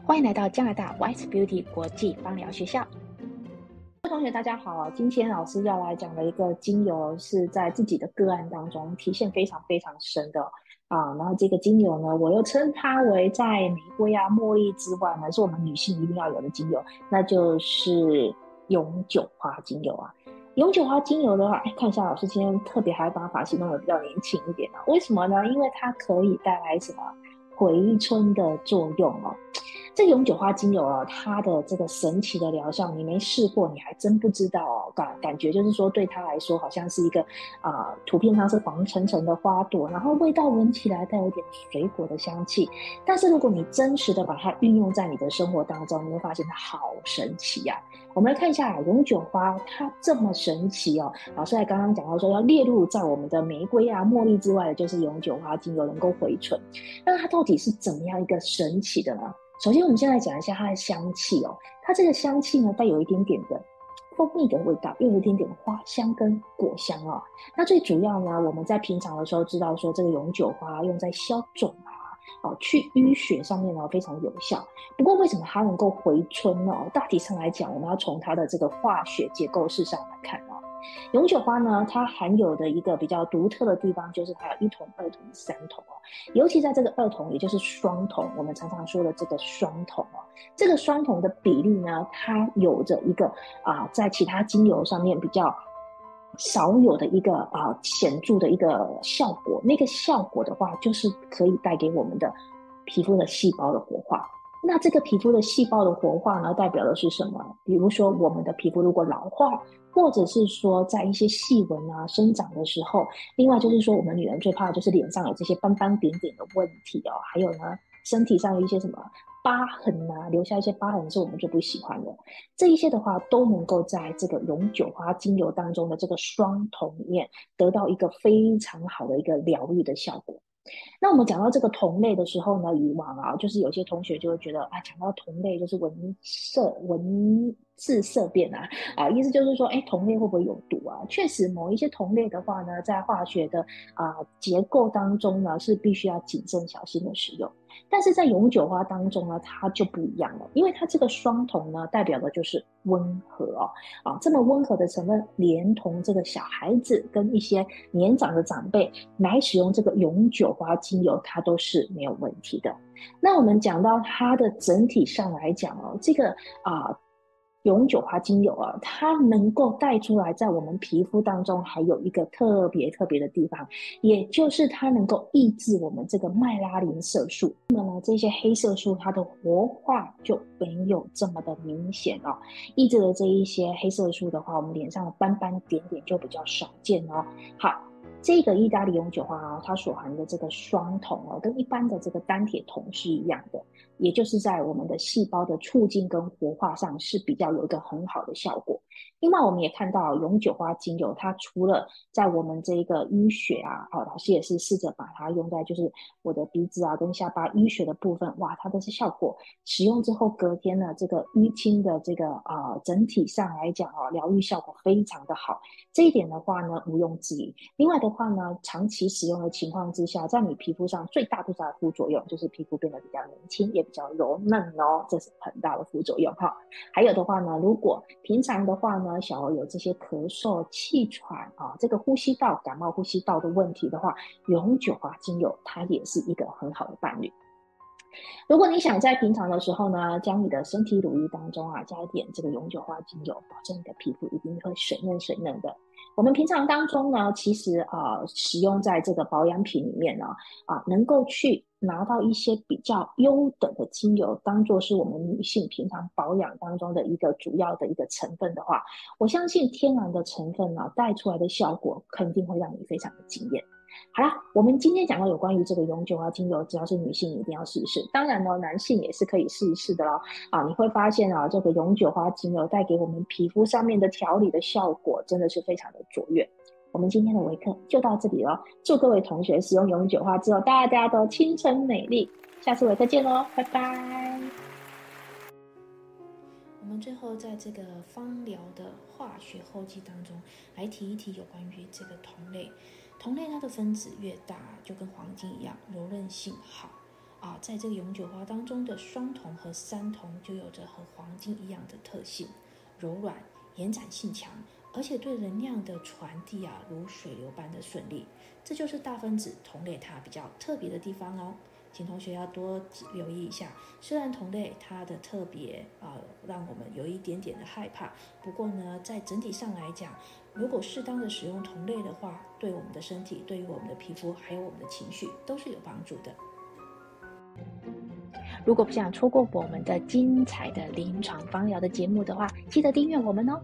欢迎来到加拿大 White Beauty 国际芳疗学校。各位同学，大家好！今天老师要来讲的一个精油，是在自己的个案当中体现非常非常深的啊。然后这个精油呢，我又称它为在玫瑰啊、茉莉之外呢，是我们女性一定要有的精油，那就是永久花精油啊。永久花精油的话，哎，看一下老师今天特别还把发型弄得比较年轻一点啊。为什么呢？因为它可以带来什么回春的作用哦。这永久花精油啊，它的这个神奇的疗效，你没试过，你还真不知道哦。感感觉就是说，对它来说，好像是一个啊、图片上是黄橙橙的花朵，然后味道闻起来带有点水果的香气。但是如果你真实的把它运用在你的生活当中，你会发现它好神奇呀、啊。我们来看一下永久花，它这么神奇哦。老师在刚刚讲到说，要列入在我们的玫瑰啊、茉莉之外的，就是永久花精油能够回春。那它到底是怎么样一个神奇的呢？首先，我们先来讲一下它的香气哦。它这个香气呢，带有一点点的蜂蜜的味道，又有一点点花香跟果香哦。那最主要呢，我们在平常的时候知道说，这个永久花用在消肿啊、哦去淤血上面呢非常有效。不过，为什么它能够回春呢？大体上来讲，我们要从它的这个化学结构式上来看哦。永久花呢，它含有的一个比较独特的地方，就是它有一桶、二桶、三桶哦。尤其在这个二桶，也就是双桶，我们常常说的这个双桶哦，这个双桶的比例呢，它有着一个啊、在其他精油上面比较少有的一个啊、显著的一个效果。那个效果的话，就是可以带给我们的皮肤的细胞的活化。那这个皮肤的细胞的活化呢，代表的是什么？比如说，我们的皮肤如果老化，或者是说在一些细纹啊生长的时候，另外就是说，我们女人最怕的就是脸上有这些斑斑点点的问题哦。还有呢，身体上有一些什么疤痕啊，留下一些疤痕是我们最不喜欢的。这一些的话，都能够在这个永久花精油当中的这个双酮里面得到一个非常好的一个疗愈的效果。那我们讲到这个同类的时候呢，以往啊，就是有些同学就会觉得啊，讲到同类就是文社文字色变啊，啊，意思就是说，哎，酮类会不会有毒啊？确实，某一些酮类的话呢，在化学的啊结构当中呢，是必须要谨慎小心的使用。但是在永久花当中呢，它就不一样了，因为它这个双酮呢，代表的就是温和哦，啊，这么温和的成分，连同这个小孩子跟一些年长的长辈来使用这个永久花精油，它都是没有问题的。那我们讲到它的整体上来讲哦，这个啊。永久花精油啊，它能够带出来，在我们皮肤当中还有一个特别特别的地方，也就是它能够抑制我们这个麦拉林色素。那么呢，这些黑色素它的活化就没有这么的明显哦。抑制了这一些黑色素的话，我们脸上的斑斑点点就比较少见哦。好，这个意大利永久花，它所含的这个双酮哦，跟一般的这个单铁酮是一样的。也就是在我们的细胞的促进跟活化上是比较有一个很好的效果。另外，我们也看到永久花精油，它除了在我们这一个淤血啊，哦，老师也是试着把它用在就是我的鼻子啊跟下巴淤血的部分，哇，它的是效果，使用之后隔天呢，这个淤青的这个啊、整体上来讲啊，疗愈效果非常的好。这一点的话呢，毋庸置疑。另外的话呢，长期使用的情况之下，在你皮肤上最大最大的副作用就是皮肤变得比较年轻，也比较柔嫩哦，这是很大的副作用哈。还有的话呢，如果平常的话呢，小儿有这些咳嗽、气喘啊，这个呼吸道感冒、呼吸道的问题的话，永久啊精油它也是一个很好的伴侣。如果你想在平常的时候呢，将你的身体乳液当中啊加一点这个永久花精油，保证你的皮肤一定会水嫩水嫩的。我们平常当中呢，其实啊、使用在这个保养品里面呢，啊、能够去拿到一些比较优等的精油，当做是我们女性平常保养当中的一个主要的一个成分的话，我相信天然的成分呢，带出来的效果肯定会让你非常的惊艳。好啦，我们今天讲到有关于这个永久花精油，只要是女性一定要试一试。当然呢，男性也是可以试一试的咯。啊，你会发现啊，这个永久花精油带给我们皮肤上面的调理的效果，真的是非常的卓越。我们今天的微课就到这里了，祝各位同学使用永久花之后，大家都青春美丽。下次微课见喽，拜拜。我们最后在这个芳疗的化学后记当中，来提一提有关于这个酮类。同类它的分子越大，就跟黄金一样，柔韧性好。啊，在这个永久花当中的双铜和三铜就有着和黄金一样的特性，柔软、延展性强，而且对能量的传递啊，如水流般的顺利。这就是大分子同类它比较特别的地方哦。请同学要多留意一下。虽然同类它的特别啊，让我们有一点点的害怕，不过呢，在整体上来讲，如果适当的使用同类的话，对我们的身体、对于我们的皮肤还有我们的情绪都是有帮助的。如果不想错过我们的精彩的临床芳疗的节目的话，记得订阅我们哦。